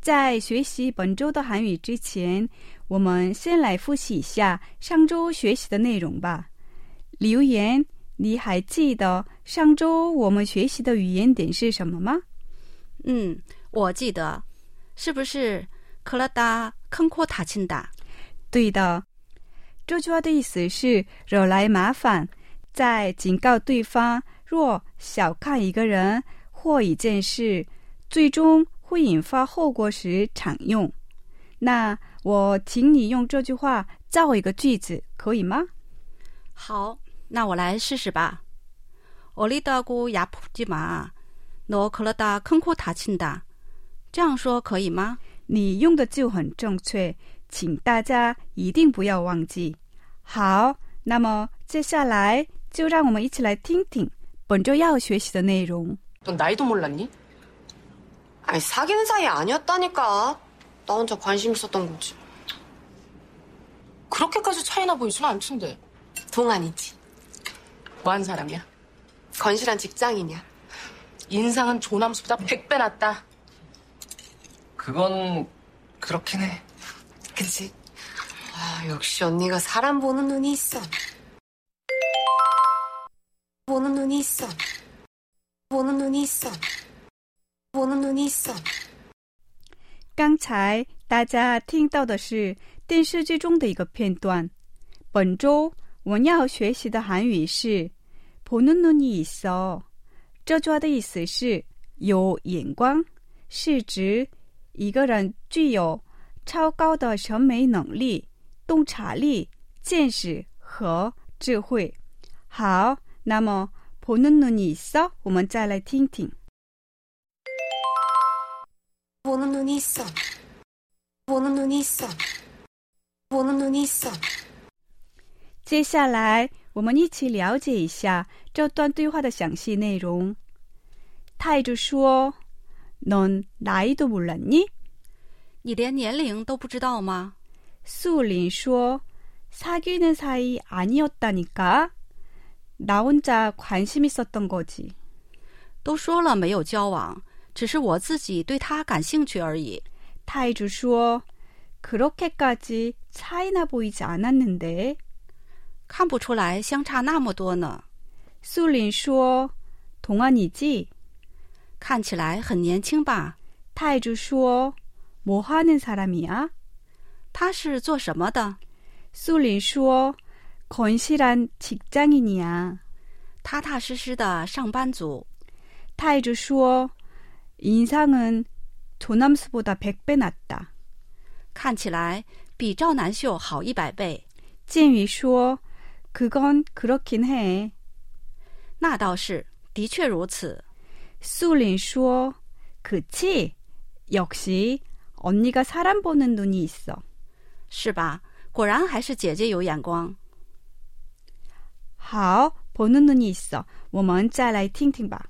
在学习本周的韩语之前，我们先来复习一下上周学习的内容吧。留言，你还记得上周我们学习的语言点是什么吗？嗯，我记得，是不是克拉达坑阔塔钦达？对的，这句话的意思是惹来麻烦，在警告对方，若小看一个人或一件事，最终会引发后果时常用。那我请你用这句话造一个句子，可以吗？好，那我来试试吧。어리다고야푸지마너그러다큰코다친다。这样说可以吗？你用的就很正确，请大家一定不要忘记。好，那么接下来就让我们一起来听听本周要学习的内容。 넌 나이도 몰랐니? 아니 사귀는 사이 아니었다니까. 나 혼자 관심 있었던 거지. 그렇게까지 차이나 보이진 않던데. 동안이지. 뭐한 사람이야? 건실한 직장인이야. 인상은 조남수보다 100배 낫다. 그건 그렇긴 해. 그치? 아, 역시 언니가 사람 보는 눈이 있어. 보는 눈이 있어. 보는 눈이 있어. 보는 눈이 있어. 刚才大家听到的是电视剧中的一个片段。本周我们要学习的韩语是“보는눈이있어”。这句话的意思是有眼光，是指一个人具有超高的审美能力、洞察力、见识和智慧。好，那么“보는눈이있어”，我们再来听听。 보는 눈이 있어. 보는 눈이 있어. 보는 눈이 있어. 接下来，我们一起了解一下这段对话的详细内容。泰主说：“넌나이도몰랐니？” 你连年龄都不知道吗？素林说：“사귀는사이아니었다니까。”나혼자관심있었던거지。 都说了没有交往， 只是我自己对他感兴趣而已。泰主说：“그렇게까지차이나보이지않았는데。”看不出来相差那么多呢。素林说：“동안이지？” 看起来很年轻吧？泰主说：“뭐하는사람이야？” 他是做什么的？素林说：“건실한직장인이야。”踏踏实实的上班族。泰主说：“ 인상은조남수보다100倍낫다。”看起来比赵南秀好一百倍。建宇说：“그건그렇긴 해。”那倒是，的确如此。素林说：“그치역시언니가사람보는눈이있어。”是吧？果然还是姐姐有眼光。好，보는눈이있어。我们再来听听吧。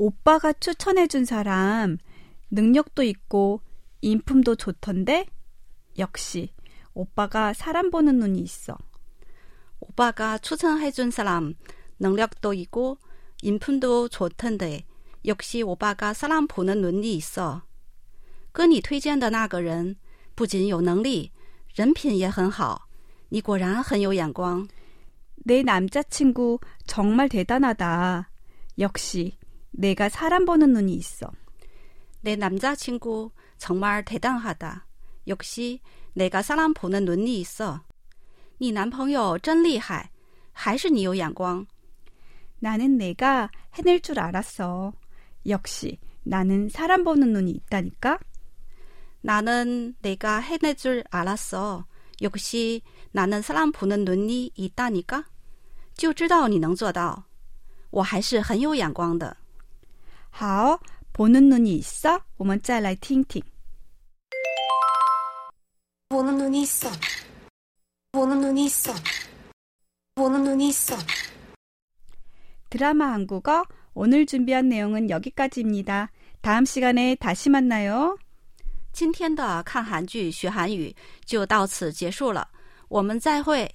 오빠가 추천해준 사람 능력도 있고 인품도 좋던데? 역시 오빠가 사람 보는 눈이 있어. 오빠가 추천해준 사람 능력도 있고 인품도 좋던데 역시 오빠가 사람 보는 눈이 있어. 跟你推荐的那个人不仅有能力，人品也很好，你果然很有眼光。 내 남자친구 정말 대단하다. 역시 내가 사람 보는 눈이 있어. 내 남자친구 정말 대단하다. 역시 내가 사람 보는 눈이 있어. 你男朋友真厉害，还是你有眼光。 나는 내가 해낼 줄 알았어. 역시 나는 사람 보는 눈이 있다니까. 나는 내가 해낼 줄 알았어. 역시 나는 사람 보는 눈이 있다니까. 就知道你能做到。我还是很有眼光的。 好， 보는 눈이 있어? 我们再来听听。 보는 눈이 있어. 보는 눈이 있어. 보는 눈이 있어. 드라마 한국어 오늘 준비한 내용은 여기까지입니다. 다음 시간에 다시 만나요. 今天的看韩剧学韩语就到此结束了，我们再会。